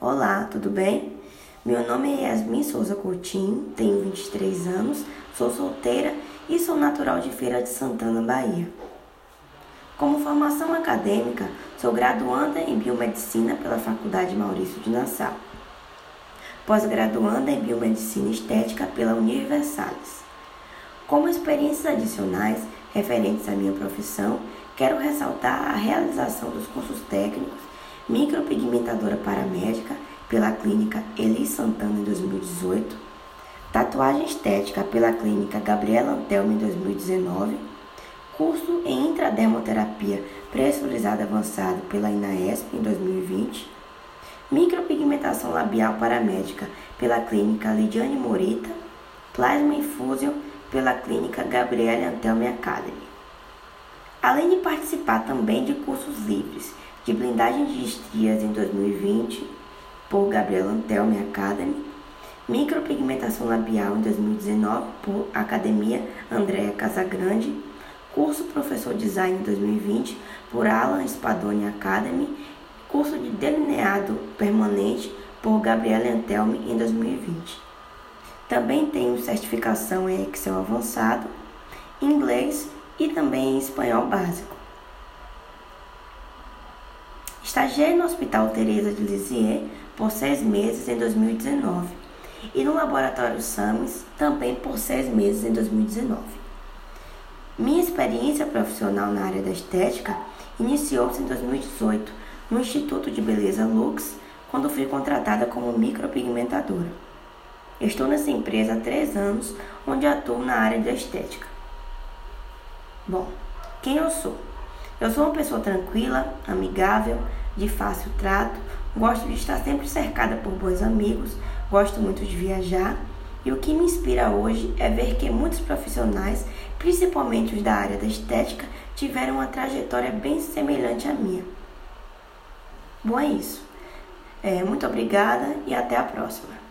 Olá, tudo bem? Meu nome é Yasmin Souza Coutinho, tenho 23 anos, sou solteira e sou natural de Feira de Santana, Bahia. Como formação acadêmica, sou graduanda em Biomedicina pela Faculdade Maurício de Nassau. Pós-graduanda em Biomedicina Estética pela Universalis. Como experiências adicionais referentes à minha profissão, quero ressaltar a realização dos cursos técnicos micropigmentadora paramédica pela clínica Eli Santana em 2018, tatuagem estética pela clínica Gabriela Antelmo em 2019, curso em intradermoterapia pressurizada avançado pela INAESP em 2020, micropigmentação labial paramédica pela clínica Lidiane Morita, plasma infusion pela clínica Gabriela Antelme Academy. Além de participar também de cursos livres de blindagem de estrias em 2020 por Gabriela Antelme Academy, micropigmentação labial em 2019 por Academia Andréa Casagrande, curso Professor Design em 2020 por Alan Spadoni Academy, curso de delineado permanente por Gabriela Antelme em 2020. Também tenho certificação em Excel avançado, inglês e também em espanhol básico. Estagiei no Hospital Teresa de Lisieux por seis meses em 2019 e no Laboratório SAMES também por seis meses em 2019. Minha experiência profissional na área da estética iniciou-se em 2018 no Instituto de Beleza Lux, quando fui contratada como micropigmentadora. Estou nessa empresa há três anos, onde atuo na área da estética. Bom, quem eu sou? Eu sou uma pessoa tranquila, amigável, de fácil trato, gosto de estar sempre cercada por bons amigos, gosto muito de viajar e o que me inspira hoje é ver que muitos profissionais, principalmente os da área da estética, tiveram uma trajetória bem semelhante à minha. Bom, é isso. É, muito obrigada e até a próxima.